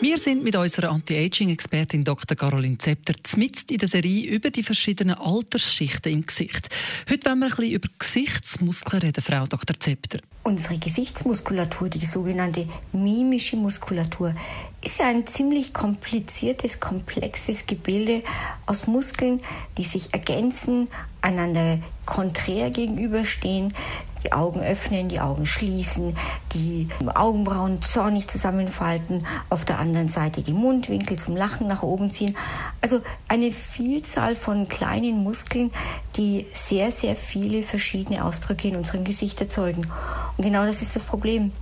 wir sind mit unserer Anti-Aging-Expertin Dr. Caroline Zepter mitten in der Serie über die verschiedenen Altersschichten im Gesicht. Heute wollen wir ein bisschen über Gesichtsmuskeln reden, Frau Dr. Zepter. Unsere Gesichtsmuskulatur, die sogenannte mimische Muskulatur, ist ein ziemlich kompliziertes, komplexes Gebilde aus Muskeln, die sich ergänzen, einander konträr gegenüberstehen, die Augen öffnen, die Augen schließen, die Augenbrauen zornig zusammenfalten, auf der anderen Seite die Mundwinkel zum Lachen nach oben ziehen. Also eine Vielzahl von kleinen Muskeln, die sehr, sehr viele verschiedene Ausdrücke in unserem Gesicht erzeugen. Und genau das ist das Problem.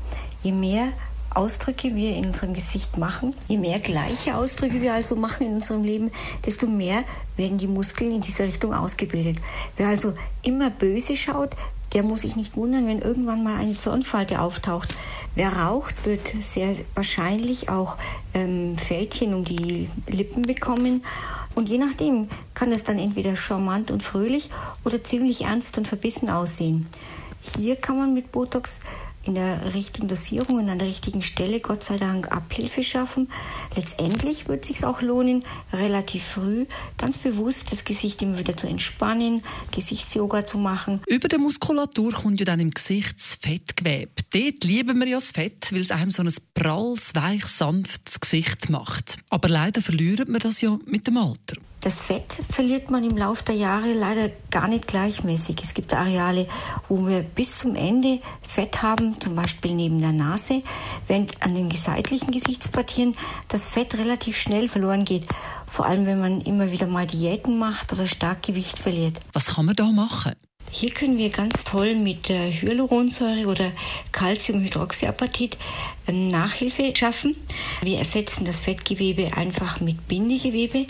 Je mehr Ausdrücke wir in unserem Gesicht machen, je mehr gleiche Ausdrücke wir also machen in unserem Leben, desto mehr werden die Muskeln in dieser Richtung ausgebildet. Wer also immer böse schaut, der muss sich nicht wundern, wenn irgendwann mal eine Zornfalte auftaucht. Wer raucht, wird sehr wahrscheinlich auch ähm, Fältchen um die Lippen bekommen. Und je nachdem kann es dann entweder charmant und fröhlich oder ziemlich ernst und verbissen aussehen. Hier kann man mit Botox in der richtigen Dosierung und an der richtigen Stelle Gott sei Dank Abhilfe schaffen. Letztendlich wird es sich auch lohnen, relativ früh ganz bewusst das Gesicht immer wieder zu entspannen, Gesichtsyoga zu machen. Über der Muskulatur kommt ja dann im Gesicht das Fettgewebe. Dort lieben wir ja das Fett, weil es einem so ein pralles, weich, sanftes Gesicht macht. Aber leider verliert man das ja mit dem Alter. Das Fett verliert man im Laufe der Jahre leider gar nicht gleichmäßig. Es gibt Areale, wo wir bis zum Ende Fett haben, zum Beispiel neben der Nase, während an den seitlichen Gesichtspartien das Fett relativ schnell verloren geht. Vor allem, wenn man immer wieder mal Diäten macht oder stark Gewicht verliert. Was kann man da machen? Hier können wir ganz toll mit Hyaluronsäure oder Calciumhydroxyapatit ähm, Nachhilfe schaffen. Wir ersetzen das Fettgewebe einfach mit Bindegewebe.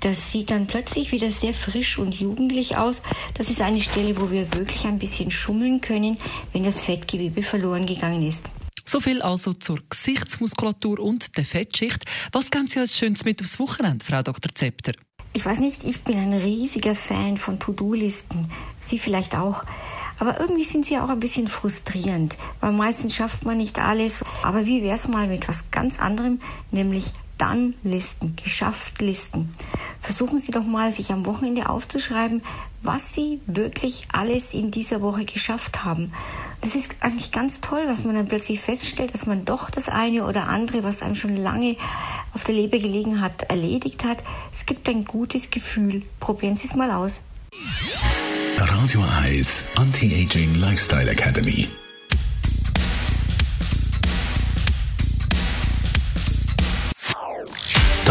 Das sieht dann plötzlich wieder sehr frisch und jugendlich aus. Das ist eine Stelle, wo wir wirklich ein bisschen schummeln können, wenn das Fettgewebe verloren gegangen ist. So viel also zur Gesichtsmuskulatur und der Fettschicht. Was geben Sie als Schönes mit aufs Wochenende, Frau Dr. Zepter? Ich weiß nicht, ich bin ein riesiger Fan von To-Do-Listen. Sie vielleicht auch. Aber irgendwie sind sie auch ein bisschen frustrierend, weil meistens schafft man nicht alles. Aber wie wäre es mal mit was ganz anderem, nämlich dann-Listen, Geschafft-Listen. Versuchen Sie doch mal, sich am Wochenende aufzuschreiben, was Sie wirklich alles in dieser Woche geschafft haben. Das ist eigentlich ganz toll, was man dann plötzlich feststellt, dass man doch das eine oder andere, was einem schon lange auf der Leber gelegen hat, erledigt hat. Es gibt ein gutes Gefühl. Probieren Sie es mal aus. Radio Eyes Anti-Aging Lifestyle Academy.